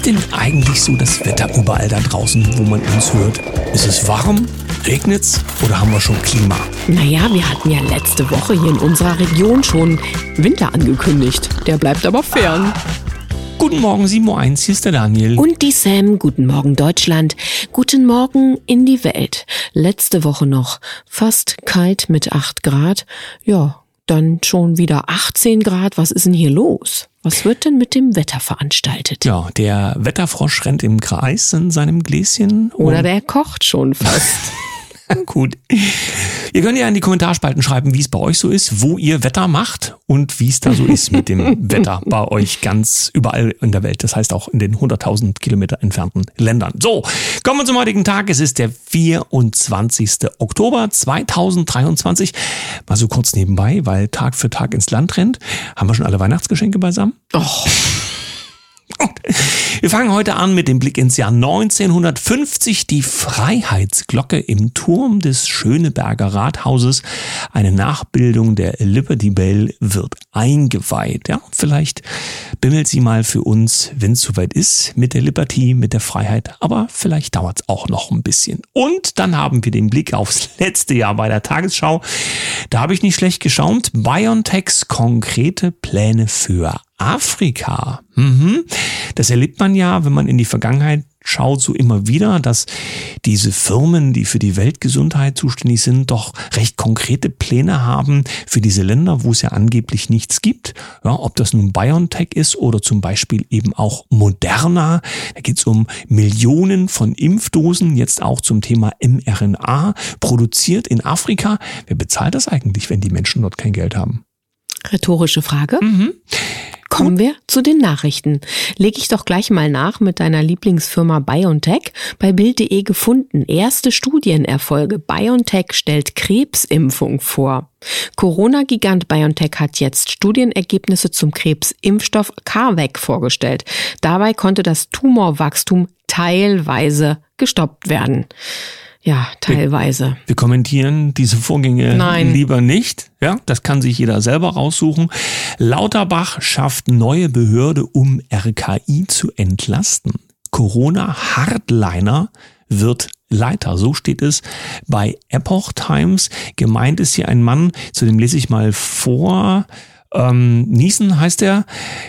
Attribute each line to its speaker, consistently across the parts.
Speaker 1: ist denn eigentlich so das Wetter überall da draußen, wo man uns hört? Ist es warm? Regnet's oder haben wir schon Klima?
Speaker 2: Naja, wir hatten ja letzte Woche hier in unserer Region schon Winter angekündigt. Der bleibt aber fern.
Speaker 1: Guten Morgen, 7.01 Uhr, hier ist der Daniel.
Speaker 2: Und die Sam, guten Morgen Deutschland, guten Morgen in die Welt. Letzte Woche noch fast kalt mit 8 Grad. Ja, dann schon wieder 18 Grad. Was ist denn hier los? Was wird denn mit dem Wetter veranstaltet?
Speaker 1: Ja, der Wetterfrosch rennt im Kreis in seinem Gläschen.
Speaker 2: Oder der kocht schon fast.
Speaker 1: Gut. Ihr könnt ja in die Kommentarspalten schreiben, wie es bei euch so ist, wo ihr Wetter macht und wie es da so ist mit dem Wetter bei euch ganz überall in der Welt. Das heißt auch in den 100.000 Kilometer entfernten Ländern. So, kommen wir zum heutigen Tag. Es ist der 24. Oktober 2023. Mal so kurz nebenbei, weil Tag für Tag ins Land rennt. Haben wir schon alle Weihnachtsgeschenke beisammen?
Speaker 2: Och.
Speaker 1: Wir fangen heute an mit dem Blick ins Jahr 1950. Die Freiheitsglocke im Turm des Schöneberger Rathauses, eine Nachbildung der Liberty Bell, wird eingeweiht. Ja, vielleicht bimmelt sie mal für uns, wenn es soweit ist, mit der Liberty, mit der Freiheit. Aber vielleicht dauert es auch noch ein bisschen. Und dann haben wir den Blick aufs letzte Jahr bei der Tagesschau. Da habe ich nicht schlecht geschaut. BioNTechs konkrete Pläne für Afrika. Mhm. Das erlebt man ja, wenn man in die Vergangenheit schaut, so immer wieder, dass diese Firmen, die für die Weltgesundheit zuständig sind, doch recht konkrete Pläne haben für diese Länder, wo es ja angeblich nichts gibt. Ja, ob das nun BioNTech ist oder zum Beispiel eben auch Moderna. Da geht es um Millionen von Impfdosen, jetzt auch zum Thema mRNA, produziert in Afrika. Wer bezahlt das eigentlich, wenn die Menschen dort kein Geld haben?
Speaker 2: Rhetorische Frage.
Speaker 1: Mhm.
Speaker 2: Kommen wir zu den Nachrichten. Leg ich doch gleich mal nach mit deiner Lieblingsfirma BioNTech. Bei Bild.de gefunden. Erste Studienerfolge. BioNTech stellt Krebsimpfung vor. Corona-Gigant BioNTech hat jetzt Studienergebnisse zum Krebsimpfstoff CARVAC vorgestellt. Dabei konnte das Tumorwachstum teilweise gestoppt werden. Ja, teilweise.
Speaker 1: Wir, wir, kommentieren diese Vorgänge
Speaker 2: Nein.
Speaker 1: lieber nicht. Ja, das kann sich jeder selber raussuchen. Lauterbach schafft neue Behörde, um RKI zu entlasten. Corona-Hardliner wird Leiter. So steht es bei Epoch Times. Gemeint ist hier ein Mann, zu dem lese ich mal vor. Ähm, Niesen heißt er.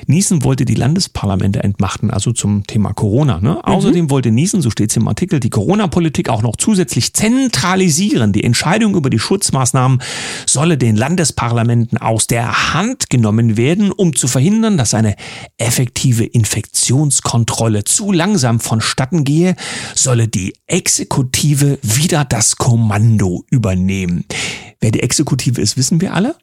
Speaker 1: Niesen wollte die Landesparlamente entmachten, also zum Thema Corona. Ne? Mhm. Außerdem wollte Niesen, so steht es im Artikel, die Corona-Politik auch noch zusätzlich zentralisieren. Die Entscheidung über die Schutzmaßnahmen solle den Landesparlamenten aus der Hand genommen werden, um zu verhindern, dass eine effektive Infektionskontrolle zu langsam vonstatten gehe, solle die Exekutive wieder das Kommando übernehmen. Wer die Exekutive ist, wissen wir alle.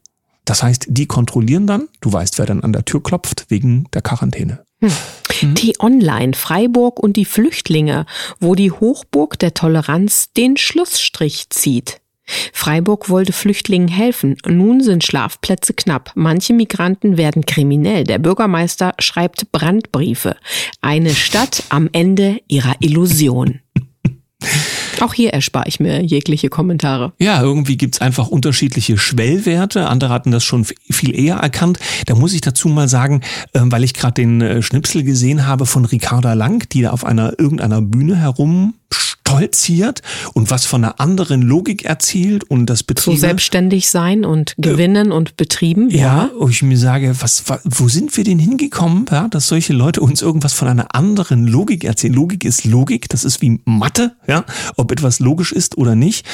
Speaker 1: Das heißt, die kontrollieren dann, du weißt, wer dann an der Tür klopft, wegen der Quarantäne.
Speaker 2: Hm. Die Online, Freiburg und die Flüchtlinge, wo die Hochburg der Toleranz den Schlussstrich zieht. Freiburg wollte Flüchtlingen helfen. Nun sind Schlafplätze knapp. Manche Migranten werden kriminell. Der Bürgermeister schreibt Brandbriefe. Eine Stadt am Ende ihrer Illusion. Auch hier erspare ich mir jegliche Kommentare.
Speaker 1: Ja, irgendwie gibt's einfach unterschiedliche Schwellwerte. Andere hatten das schon viel eher erkannt. Da muss ich dazu mal sagen, ähm, weil ich gerade den äh, Schnipsel gesehen habe von Ricarda Lang, die da auf einer irgendeiner Bühne herum stolziert und was von einer anderen Logik erzählt und das Betriebe.
Speaker 2: So selbstständig sein und gewinnen äh, und betrieben.
Speaker 1: Ja, ja, wo ich mir sage, was, wo sind wir denn hingekommen, ja, dass solche Leute uns irgendwas von einer anderen Logik erzählen. Logik ist Logik, das ist wie Mathe, ja, ob etwas logisch ist oder nicht.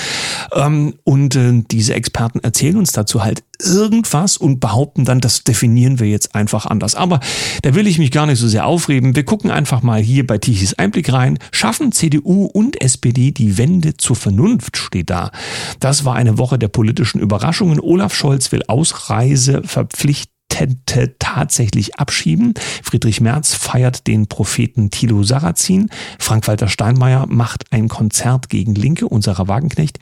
Speaker 1: Ähm, und äh, diese Experten erzählen uns dazu halt irgendwas und behaupten dann, das definieren wir jetzt einfach anders. Aber da will ich mich gar nicht so sehr aufreden. Wir gucken einfach mal hier bei Tichys Einblick rein. Schaffen CDU und SPD die Wende zur Vernunft, steht da. Das war eine Woche der politischen Überraschungen. Olaf Scholz will Ausreise verpflichten tatsächlich abschieben. Friedrich Merz feiert den Propheten Thilo Sarrazin. Frank-Walter Steinmeier macht ein Konzert gegen Linke, unserer Wagenknecht.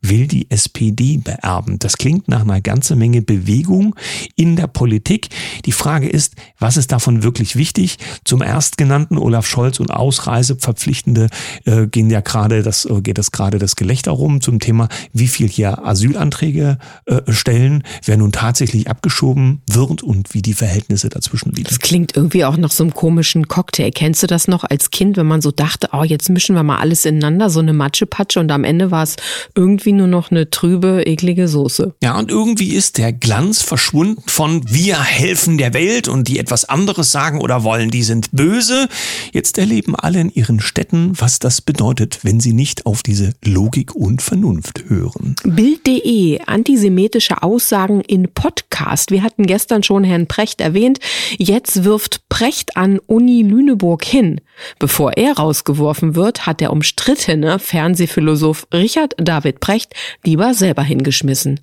Speaker 1: Will die SPD beerben. Das klingt nach einer ganzen Menge Bewegung in der Politik. Die Frage ist, was ist davon wirklich wichtig? Zum erstgenannten Olaf Scholz und Ausreiseverpflichtende äh, gehen ja gerade das äh, geht das gerade das Gelächter rum zum Thema, wie viel hier Asylanträge äh, stellen, wer nun tatsächlich abgeschoben wird und wie die Verhältnisse dazwischen liegen.
Speaker 2: Das klingt irgendwie auch nach so einem komischen Cocktail. Kennst du das noch als Kind, wenn man so dachte, oh, jetzt mischen wir mal alles ineinander, so eine Matschepatsche und am Ende war es irgendwie nur noch eine trübe, eklige Soße.
Speaker 1: Ja, und irgendwie ist der Glanz verschwunden von wir helfen der Welt und die etwas anderes sagen oder wollen, die sind böse. Jetzt erleben alle in ihren Städten, was das bedeutet, wenn sie nicht auf diese Logik und Vernunft hören.
Speaker 2: Bild.de, antisemitische Aussagen in Podcast. Wir hatten gestern schon Herrn Precht erwähnt. Jetzt wirft Precht an Uni Lüneburg hin. Bevor er rausgeworfen wird, hat der umstrittene Fernsehphilosoph Richard David Precht lieber selber hingeschmissen.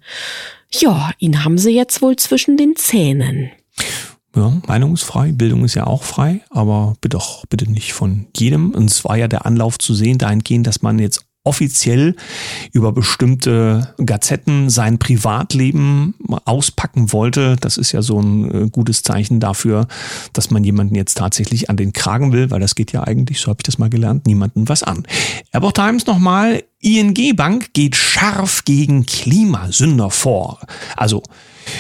Speaker 2: Ja, ihn haben sie jetzt wohl zwischen den Zähnen.
Speaker 1: Ja, Meinung ist frei, Bildung ist ja auch frei, aber bitte doch bitte nicht von jedem. Und es war ja der Anlauf zu sehen, dahingehend, dass man jetzt offiziell über bestimmte Gazetten sein Privatleben auspacken wollte. Das ist ja so ein äh, gutes Zeichen dafür, dass man jemanden jetzt tatsächlich an den Kragen will, weil das geht ja eigentlich, so habe ich das mal gelernt, niemanden was an. Airport Times nochmal, ING Bank geht scharf gegen Klimasünder vor. Also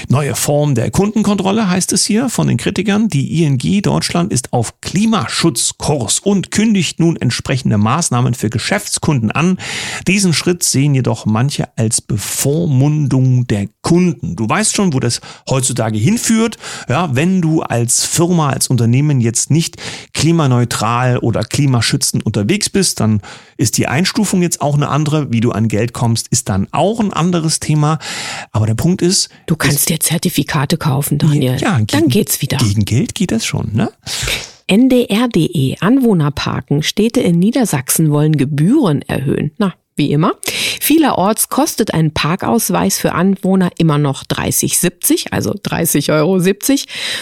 Speaker 1: Neue Form der Kundenkontrolle heißt es hier von den Kritikern. Die ING Deutschland ist auf Klimaschutzkurs und kündigt nun entsprechende Maßnahmen für Geschäftskunden an. Diesen Schritt sehen jedoch manche als Bevormundung der Kunden. Du weißt schon, wo das heutzutage hinführt. Ja, wenn du als Firma, als Unternehmen jetzt nicht klimaneutral oder klimaschützend unterwegs bist, dann ist die Einstufung jetzt auch eine andere. Wie du an Geld kommst, ist dann auch ein anderes Thema. Aber der Punkt ist,
Speaker 2: du kannst dir Zertifikate kaufen, Daniel. Ja, gegen, dann geht's wieder.
Speaker 1: Gegen Geld geht das schon, ne?
Speaker 2: NDR.de Anwohnerparken. Städte in Niedersachsen wollen Gebühren erhöhen. Na, wie immer. Vielerorts kostet ein Parkausweis für Anwohner immer noch 30,70, also 30,70 Euro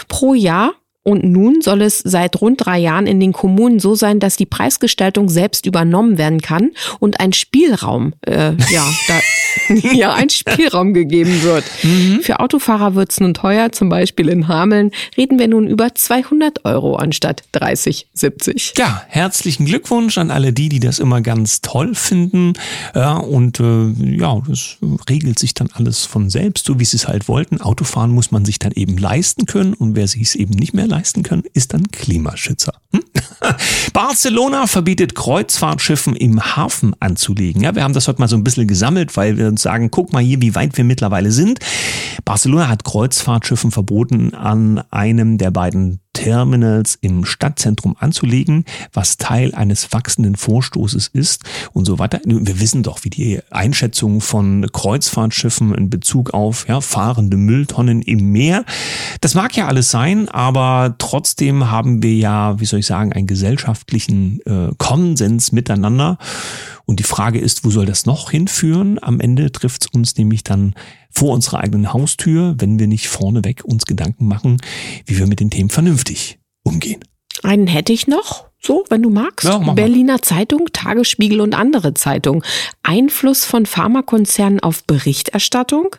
Speaker 2: pro Jahr. Und nun soll es seit rund drei Jahren in den Kommunen so sein, dass die Preisgestaltung selbst übernommen werden kann und ein Spielraum, äh, ja, da, ja, ein Spielraum gegeben wird. Mhm. Für Autofahrer wird's nun teuer, zum Beispiel in Hameln reden wir nun über 200 Euro anstatt 30, 70.
Speaker 1: Ja, herzlichen Glückwunsch an alle die, die das immer ganz toll finden. Ja, und äh, ja, das regelt sich dann alles von selbst, so wie sie es halt wollten. Autofahren muss man sich dann eben leisten können und wer sich es eben nicht mehr leisten kann, ist dann Klimaschützer. Hm? Barcelona verbietet Kreuzfahrtschiffen im Hafen anzulegen. Ja, wir haben das heute mal so ein bisschen gesammelt, weil wir uns sagen, guck mal hier, wie weit wir mittlerweile sind. Barcelona hat Kreuzfahrtschiffen verboten, an einem der beiden Terminals im Stadtzentrum anzulegen, was Teil eines wachsenden Vorstoßes ist und so weiter. Wir wissen doch, wie die Einschätzung von Kreuzfahrtschiffen in Bezug auf ja, fahrende Mülltonnen im Meer. Das mag ja alles sein, aber trotzdem haben wir ja, wie soll ich sagen, einen gesellschaftlichen äh, Konsens miteinander. Und die Frage ist, wo soll das noch hinführen? Am Ende trifft es uns nämlich dann vor unserer eigenen Haustür, wenn wir nicht vorneweg uns Gedanken machen, wie wir mit den Themen vernünftig umgehen.
Speaker 2: Einen hätte ich noch, so, wenn du magst. Ja, Berliner. Zeitung, Tagesspiegel und andere Zeitungen. Einfluss von Pharmakonzernen auf Berichterstattung.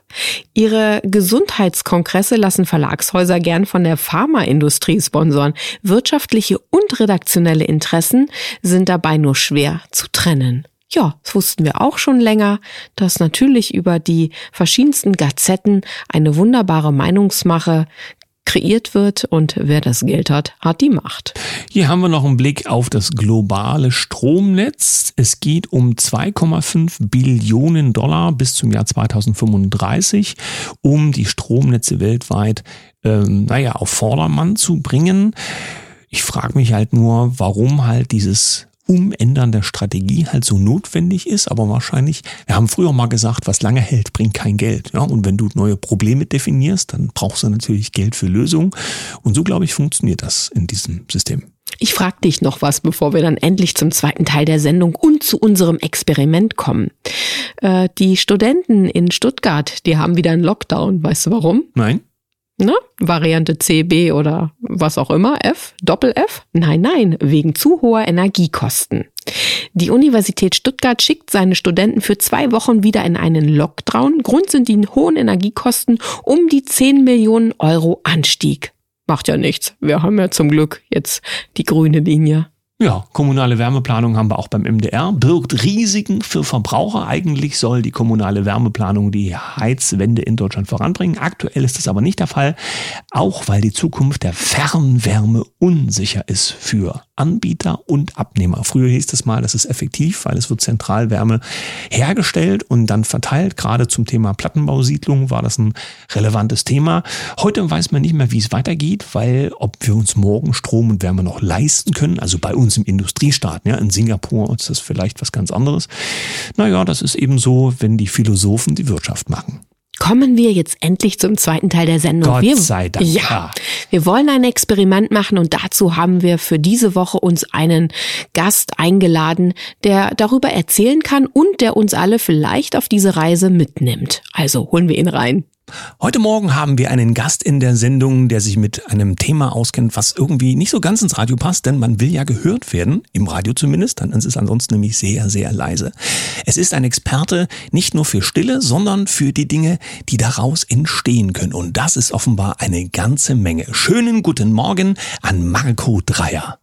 Speaker 2: Ihre Gesundheitskongresse lassen Verlagshäuser gern von der Pharmaindustrie sponsoren. Wirtschaftliche und redaktionelle Interessen sind dabei nur schwer zu trennen. Ja, das wussten wir auch schon länger, dass natürlich über die verschiedensten Gazetten eine wunderbare Meinungsmache kreiert wird und wer das Geld hat, hat die Macht.
Speaker 1: Hier haben wir noch einen Blick auf das globale Stromnetz. Es geht um 2,5 Billionen Dollar bis zum Jahr 2035, um die Stromnetze weltweit, ähm, naja, auf Vordermann zu bringen. Ich frage mich halt nur, warum halt dieses Umändern der Strategie halt so notwendig ist, aber wahrscheinlich, wir haben früher mal gesagt, was lange hält, bringt kein Geld. Ja, und wenn du neue Probleme definierst, dann brauchst du natürlich Geld für Lösungen. Und so, glaube ich, funktioniert das in diesem System.
Speaker 2: Ich frage dich noch was, bevor wir dann endlich zum zweiten Teil der Sendung und zu unserem Experiment kommen. Äh, die Studenten in Stuttgart, die haben wieder einen Lockdown. Weißt du warum?
Speaker 1: Nein.
Speaker 2: Ne? Variante C, B oder was auch immer, F, Doppel F? Nein, nein, wegen zu hoher Energiekosten. Die Universität Stuttgart schickt seine Studenten für zwei Wochen wieder in einen Lockdown. Grund sind die hohen Energiekosten um die 10 Millionen Euro Anstieg. Macht ja nichts. Wir haben ja zum Glück jetzt die grüne Linie.
Speaker 1: Ja, kommunale Wärmeplanung haben wir auch beim MDR. Birgt Risiken für Verbraucher. Eigentlich soll die kommunale Wärmeplanung die Heizwende in Deutschland voranbringen. Aktuell ist das aber nicht der Fall, auch weil die Zukunft der Fernwärme unsicher ist für Anbieter und Abnehmer. Früher hieß es mal, das ist effektiv, weil es wird Zentralwärme hergestellt und dann verteilt. Gerade zum Thema Plattenbausiedlung war das ein relevantes Thema. Heute weiß man nicht mehr, wie es weitergeht, weil ob wir uns morgen Strom und Wärme noch leisten können, also bei uns im Industriestaat, ja, in Singapur ist das vielleicht was ganz anderes. Naja, das ist eben so, wenn die Philosophen die Wirtschaft machen.
Speaker 2: Kommen wir jetzt endlich zum zweiten Teil der Sendung.
Speaker 1: Gott
Speaker 2: wir,
Speaker 1: sei Dank.
Speaker 2: Ja, wir wollen ein Experiment machen und dazu haben wir für diese Woche uns einen Gast eingeladen, der darüber erzählen kann und der uns alle vielleicht auf diese Reise mitnimmt. Also holen wir ihn rein.
Speaker 1: Heute Morgen haben wir einen Gast in der Sendung, der sich mit einem Thema auskennt, was irgendwie nicht so ganz ins Radio passt, denn man will ja gehört werden, im Radio zumindest, dann ist es ansonsten nämlich sehr, sehr leise. Es ist ein Experte nicht nur für Stille, sondern für die Dinge, die daraus entstehen können. Und das ist offenbar eine ganze Menge. Schönen guten Morgen an Marco Dreier.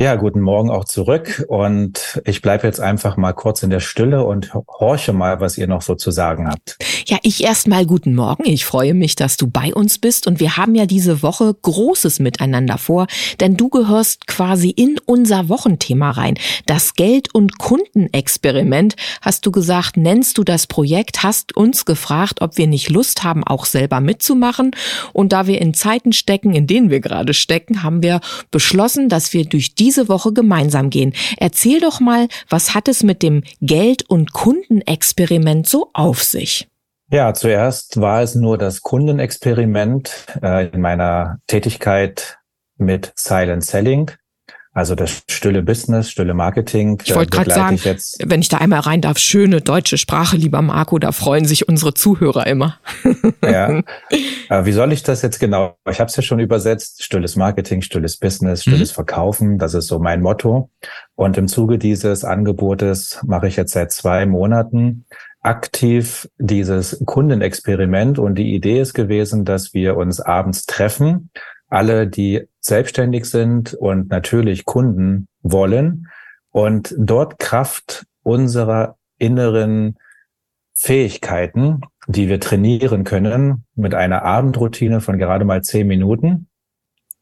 Speaker 3: Ja, guten Morgen auch zurück. Und ich bleibe jetzt einfach mal kurz in der Stille und horche mal, was ihr noch so zu sagen habt.
Speaker 2: Ja, ich erst mal guten Morgen. Ich freue mich, dass du bei uns bist. Und wir haben ja diese Woche Großes miteinander vor, denn du gehörst quasi in unser Wochenthema rein. Das Geld- und Kundenexperiment, hast du gesagt, nennst du das Projekt, hast uns gefragt, ob wir nicht Lust haben, auch selber mitzumachen. Und da wir in Zeiten stecken, in denen wir gerade stecken, haben wir beschlossen, dass wir durch die diese Woche gemeinsam gehen. Erzähl doch mal, was hat es mit dem Geld- und Kundenexperiment so auf sich?
Speaker 3: Ja, zuerst war es nur das Kundenexperiment äh, in meiner Tätigkeit mit Silent Selling. Also das stille Business, stille Marketing.
Speaker 2: Ich wollte gerade sagen, jetzt. wenn ich da einmal rein darf, schöne deutsche Sprache, lieber Marco, da freuen sich unsere Zuhörer immer.
Speaker 3: Ja. Äh, wie soll ich das jetzt genau? Ich habe es ja schon übersetzt. Stilles Marketing, stilles Business, stilles mhm. Verkaufen, das ist so mein Motto. Und im Zuge dieses Angebotes mache ich jetzt seit zwei Monaten aktiv dieses Kundenexperiment. Und die Idee ist gewesen, dass wir uns abends treffen alle, die selbstständig sind und natürlich Kunden wollen und dort Kraft unserer inneren Fähigkeiten, die wir trainieren können, mit einer Abendroutine von gerade mal zehn Minuten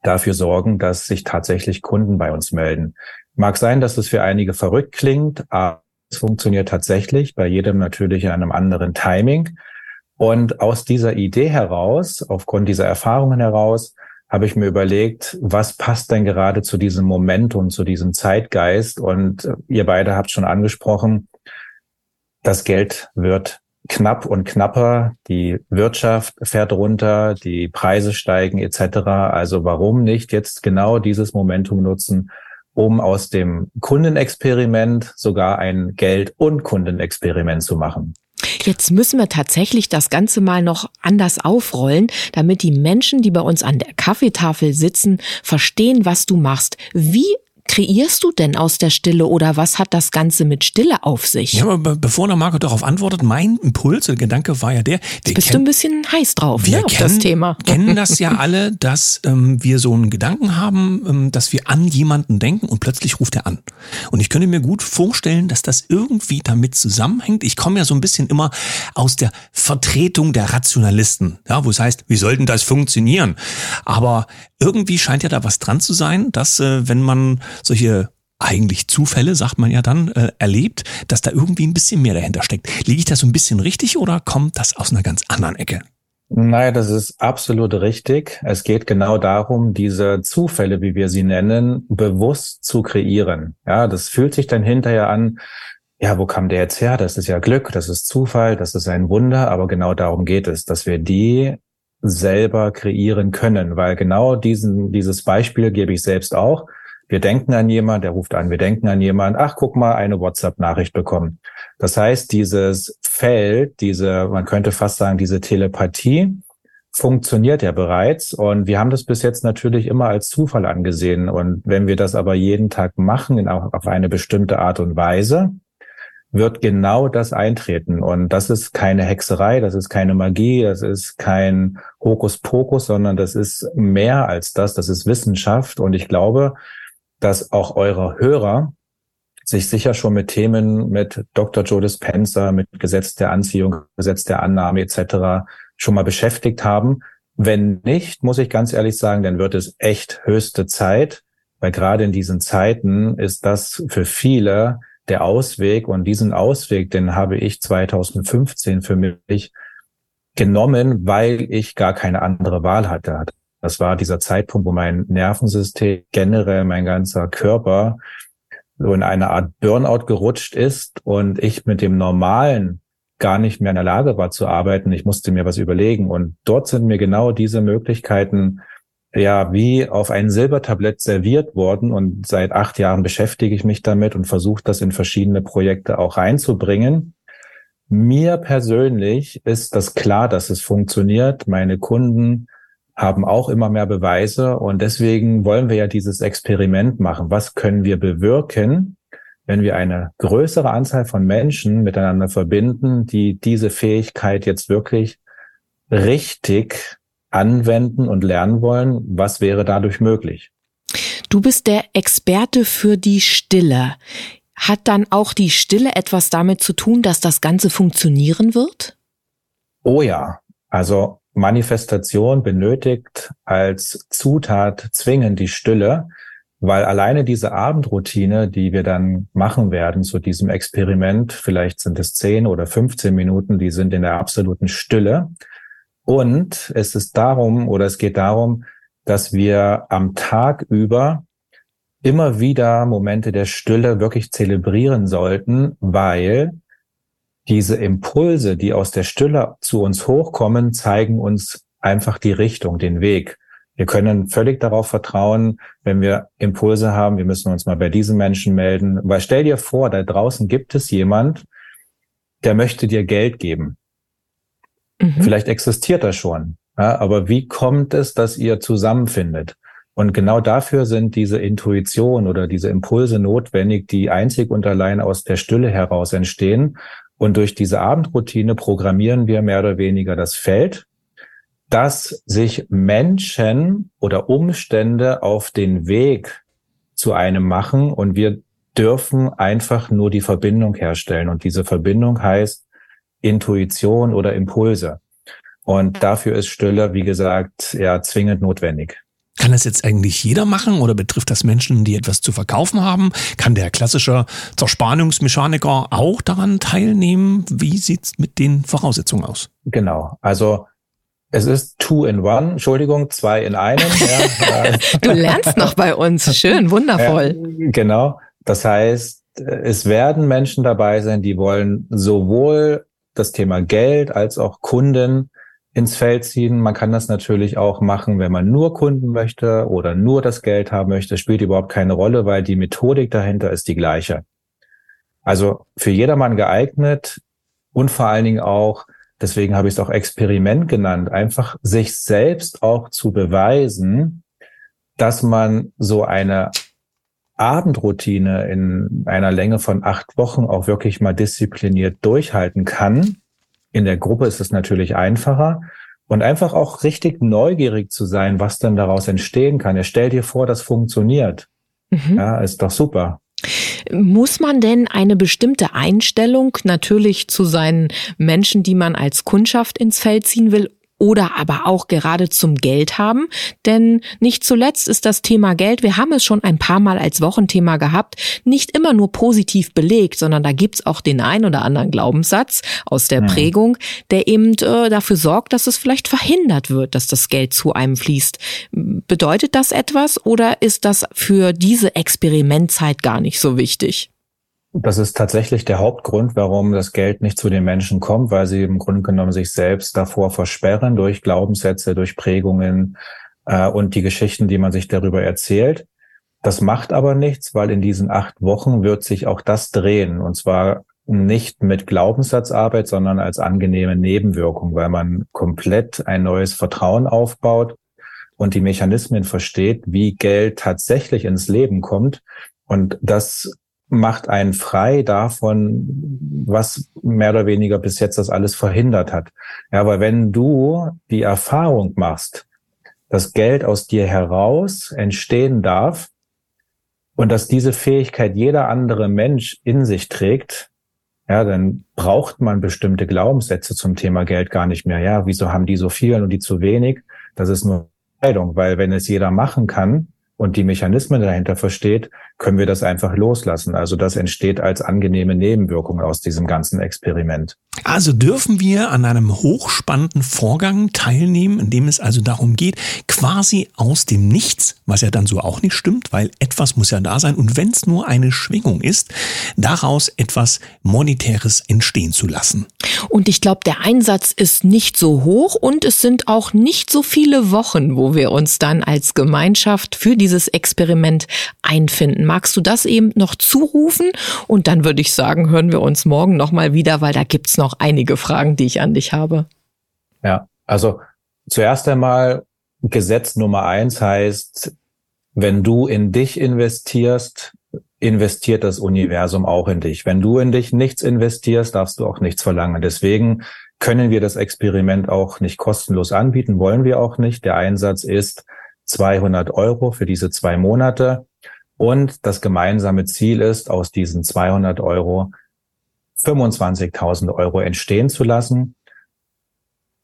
Speaker 3: dafür sorgen, dass sich tatsächlich Kunden bei uns melden. Mag sein, dass es für einige verrückt klingt, aber es funktioniert tatsächlich, bei jedem natürlich in einem anderen Timing. Und aus dieser Idee heraus, aufgrund dieser Erfahrungen heraus, habe ich mir überlegt, was passt denn gerade zu diesem Moment und zu diesem Zeitgeist? Und äh, ihr beide habt schon angesprochen, das Geld wird knapp und knapper, die Wirtschaft fährt runter, die Preise steigen etc. Also warum nicht jetzt genau dieses Momentum nutzen, um aus dem Kundenexperiment sogar ein Geld- und Kundenexperiment zu machen?
Speaker 2: Jetzt müssen wir tatsächlich das Ganze mal noch anders aufrollen, damit die Menschen, die bei uns an der Kaffeetafel sitzen, verstehen, was du machst. Wie kreierst du denn aus der Stille oder was hat das Ganze mit Stille auf sich?
Speaker 1: Ja, aber bevor der Marco darauf antwortet, mein Impuls, der Gedanke war ja der.
Speaker 2: Jetzt bist du ein bisschen heiß drauf,
Speaker 1: wir
Speaker 2: ne, auf
Speaker 1: kennen,
Speaker 2: das Thema.
Speaker 1: kennen das ja alle, dass ähm, wir so einen Gedanken haben, ähm, dass wir an jemanden denken und plötzlich ruft er an. Und ich könnte mir gut vorstellen, dass das irgendwie damit zusammenhängt. Ich komme ja so ein bisschen immer aus der Vertretung der Rationalisten, ja, wo es heißt, wie sollten das funktionieren? Aber irgendwie scheint ja da was dran zu sein, dass äh, wenn man solche eigentlich Zufälle, sagt man ja dann, äh, erlebt, dass da irgendwie ein bisschen mehr dahinter steckt. Liege ich da so ein bisschen richtig oder kommt das aus einer ganz anderen Ecke?
Speaker 3: Naja, das ist absolut richtig. Es geht genau darum, diese Zufälle, wie wir sie nennen, bewusst zu kreieren. Ja, das fühlt sich dann hinterher an, ja, wo kam der jetzt her? Das ist ja Glück, das ist Zufall, das ist ein Wunder, aber genau darum geht es, dass wir die selber kreieren können, weil genau diesen, dieses Beispiel gebe ich selbst auch. Wir denken an jemand, der ruft an, wir denken an jemand, ach, guck mal, eine WhatsApp-Nachricht bekommen. Das heißt, dieses Feld, diese, man könnte fast sagen, diese Telepathie funktioniert ja bereits und wir haben das bis jetzt natürlich immer als Zufall angesehen. Und wenn wir das aber jeden Tag machen, auf eine bestimmte Art und Weise, wird genau das eintreten. Und das ist keine Hexerei, das ist keine Magie, das ist kein Hokuspokus, sondern das ist mehr als das, das ist Wissenschaft. Und ich glaube, dass auch eure Hörer sich sicher schon mit Themen mit Dr. Joe Dispenza, mit Gesetz der Anziehung, Gesetz der Annahme etc. schon mal beschäftigt haben. Wenn nicht, muss ich ganz ehrlich sagen, dann wird es echt höchste Zeit, weil gerade in diesen Zeiten ist das für viele der Ausweg und diesen Ausweg, den habe ich 2015 für mich genommen, weil ich gar keine andere Wahl hatte. Das war dieser Zeitpunkt, wo mein Nervensystem, generell mein ganzer Körper so in eine Art Burnout gerutscht ist und ich mit dem Normalen gar nicht mehr in der Lage war zu arbeiten. Ich musste mir was überlegen. Und dort sind mir genau diese Möglichkeiten ja wie auf ein Silbertablett serviert worden. Und seit acht Jahren beschäftige ich mich damit und versuche das in verschiedene Projekte auch reinzubringen. Mir persönlich ist das klar, dass es funktioniert. Meine Kunden haben auch immer mehr Beweise und deswegen wollen wir ja dieses Experiment machen. Was können wir bewirken, wenn wir eine größere Anzahl von Menschen miteinander verbinden, die diese Fähigkeit jetzt wirklich richtig anwenden und lernen wollen? Was wäre dadurch möglich?
Speaker 2: Du bist der Experte für die Stille. Hat dann auch die Stille etwas damit zu tun, dass das Ganze funktionieren wird?
Speaker 3: Oh ja. Also Manifestation benötigt als Zutat zwingend die Stille, weil alleine diese Abendroutine, die wir dann machen werden zu diesem Experiment, vielleicht sind es 10 oder 15 Minuten, die sind in der absoluten Stille. Und es ist darum oder es geht darum, dass wir am Tag über immer wieder Momente der Stille wirklich zelebrieren sollten, weil diese Impulse, die aus der Stille zu uns hochkommen, zeigen uns einfach die Richtung, den Weg. Wir können völlig darauf vertrauen, wenn wir Impulse haben, wir müssen uns mal bei diesen Menschen melden. Weil stell dir vor, da draußen gibt es jemand, der möchte dir Geld geben. Mhm. Vielleicht existiert das schon. Ja, aber wie kommt es, dass ihr zusammenfindet? Und genau dafür sind diese Intuition oder diese Impulse notwendig, die einzig und allein aus der Stille heraus entstehen und durch diese Abendroutine programmieren wir mehr oder weniger das Feld, dass sich Menschen oder Umstände auf den Weg zu einem machen und wir dürfen einfach nur die Verbindung herstellen. Und diese Verbindung heißt Intuition oder Impulse. Und dafür ist Stille, wie gesagt, ja zwingend notwendig.
Speaker 1: Kann das jetzt eigentlich jeder machen oder betrifft das Menschen, die etwas zu verkaufen haben? Kann der klassische Zerspannungsmechaniker auch daran teilnehmen? Wie sieht's mit den Voraussetzungen aus?
Speaker 3: Genau. Also es ist two in one, Entschuldigung, zwei in einem.
Speaker 2: Ja. du lernst noch bei uns. Schön, wundervoll.
Speaker 3: Ja, genau. Das heißt, es werden Menschen dabei sein, die wollen sowohl das Thema Geld als auch Kunden ins Feld ziehen. Man kann das natürlich auch machen, wenn man nur Kunden möchte oder nur das Geld haben möchte. spielt überhaupt keine Rolle, weil die Methodik dahinter ist die gleiche. Also für jedermann geeignet und vor allen Dingen auch, deswegen habe ich es auch Experiment genannt, einfach sich selbst auch zu beweisen, dass man so eine Abendroutine in einer Länge von acht Wochen auch wirklich mal diszipliniert durchhalten kann in der Gruppe ist es natürlich einfacher. Und einfach auch richtig neugierig zu sein, was denn daraus entstehen kann. Er stellt dir vor, das funktioniert. Mhm. Ja, ist doch super.
Speaker 2: Muss man denn eine bestimmte Einstellung natürlich zu seinen Menschen, die man als Kundschaft ins Feld ziehen will, oder aber auch gerade zum Geld haben. Denn nicht zuletzt ist das Thema Geld, wir haben es schon ein paar Mal als Wochenthema gehabt, nicht immer nur positiv belegt, sondern da gibt's auch den ein oder anderen Glaubenssatz aus der ja. Prägung, der eben äh, dafür sorgt, dass es vielleicht verhindert wird, dass das Geld zu einem fließt. Bedeutet das etwas oder ist das für diese Experimentzeit gar nicht so wichtig?
Speaker 3: Das ist tatsächlich der Hauptgrund, warum das Geld nicht zu den Menschen kommt, weil sie im Grunde genommen sich selbst davor versperren durch Glaubenssätze, durch Prägungen äh, und die Geschichten, die man sich darüber erzählt. Das macht aber nichts, weil in diesen acht Wochen wird sich auch das drehen. Und zwar nicht mit Glaubenssatzarbeit, sondern als angenehme Nebenwirkung, weil man komplett ein neues Vertrauen aufbaut und die Mechanismen versteht, wie Geld tatsächlich ins Leben kommt. Und das macht einen frei davon, was mehr oder weniger bis jetzt das alles verhindert hat. Ja, aber wenn du die Erfahrung machst, dass Geld aus dir heraus entstehen darf und dass diese Fähigkeit jeder andere Mensch in sich trägt, ja, dann braucht man bestimmte Glaubenssätze zum Thema Geld gar nicht mehr. Ja, wieso haben die so viel und die zu wenig? Das ist nur Entscheidung, weil wenn es jeder machen kann, und die Mechanismen dahinter versteht, können wir das einfach loslassen. Also das entsteht als angenehme Nebenwirkung aus diesem ganzen Experiment.
Speaker 1: Also dürfen wir an einem hochspannenden Vorgang teilnehmen, in dem es also darum geht, quasi aus dem Nichts, was ja dann so auch nicht stimmt, weil etwas muss ja da sein und wenn es nur eine Schwingung ist, daraus etwas Monetäres entstehen zu lassen.
Speaker 2: Und ich glaube, der Einsatz ist nicht so hoch und es sind auch nicht so viele Wochen, wo wir uns dann als Gemeinschaft für dieses Experiment einfinden. Magst du das eben noch zurufen? Und dann würde ich sagen, hören wir uns morgen nochmal wieder, weil da gibt's noch einige Fragen, die ich an dich habe.
Speaker 3: Ja, also zuerst einmal Gesetz Nummer eins heißt, wenn du in dich investierst, investiert das Universum auch in dich. Wenn du in dich nichts investierst, darfst du auch nichts verlangen. Deswegen können wir das Experiment auch nicht kostenlos anbieten, wollen wir auch nicht. Der Einsatz ist 200 Euro für diese zwei Monate. Und das gemeinsame Ziel ist, aus diesen 200 Euro 25.000 Euro entstehen zu lassen.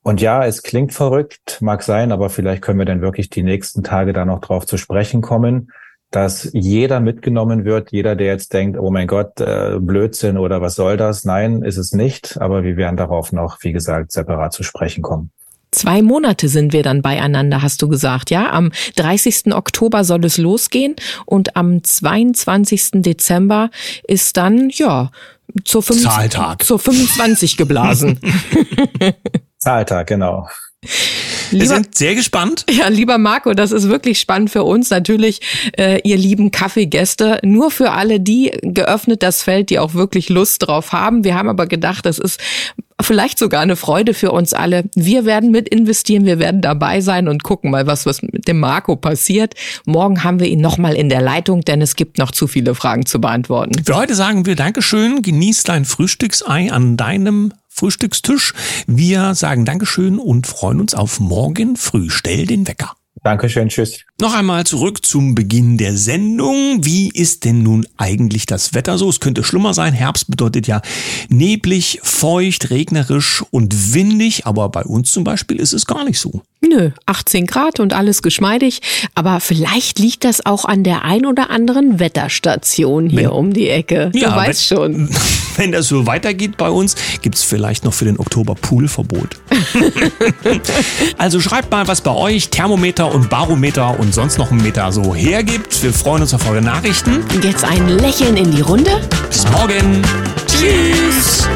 Speaker 3: Und ja, es klingt verrückt, mag sein, aber vielleicht können wir dann wirklich die nächsten Tage da noch drauf zu sprechen kommen dass jeder mitgenommen wird, jeder, der jetzt denkt, oh mein Gott, äh, Blödsinn oder was soll das? Nein, ist es nicht. Aber wir werden darauf noch, wie gesagt, separat zu sprechen kommen.
Speaker 2: Zwei Monate sind wir dann beieinander, hast du gesagt, ja? Am 30. Oktober soll es losgehen und am 22. Dezember ist dann, ja, zur, 25, zur 25 geblasen.
Speaker 3: Zahltag, genau.
Speaker 1: Wir sind sehr gespannt.
Speaker 2: Ja, lieber Marco, das ist wirklich spannend für uns. Natürlich, äh, ihr lieben Kaffeegäste, nur für alle die geöffnet das Feld, die auch wirklich Lust drauf haben. Wir haben aber gedacht, das ist vielleicht sogar eine Freude für uns alle. Wir werden mit investieren, wir werden dabei sein und gucken mal, was, was mit dem Marco passiert. Morgen haben wir ihn nochmal in der Leitung, denn es gibt noch zu viele Fragen zu beantworten.
Speaker 1: Für heute sagen wir Dankeschön, genieß dein Frühstücksei an deinem Frühstückstisch. Wir sagen Dankeschön und freuen uns auf morgen früh. Stell den Wecker.
Speaker 3: Dankeschön, tschüss.
Speaker 1: Noch einmal zurück zum Beginn der Sendung. Wie ist denn nun eigentlich das Wetter so? Es könnte schlimmer sein. Herbst bedeutet ja neblig, feucht, regnerisch und windig, aber bei uns zum Beispiel ist es gar nicht so.
Speaker 2: Nö, 18 Grad und alles geschmeidig. Aber vielleicht liegt das auch an der ein oder anderen Wetterstation hier wenn, um die Ecke. Du ja, weißt wenn, schon.
Speaker 1: Wenn das so weitergeht bei uns, gibt's vielleicht noch für den Oktober Poolverbot. also schreibt mal, was bei euch Thermometer und Barometer und sonst noch ein Meter so hergibt. Wir freuen uns auf eure Nachrichten.
Speaker 2: Jetzt ein Lächeln in die Runde.
Speaker 1: Bis morgen. Tschüss.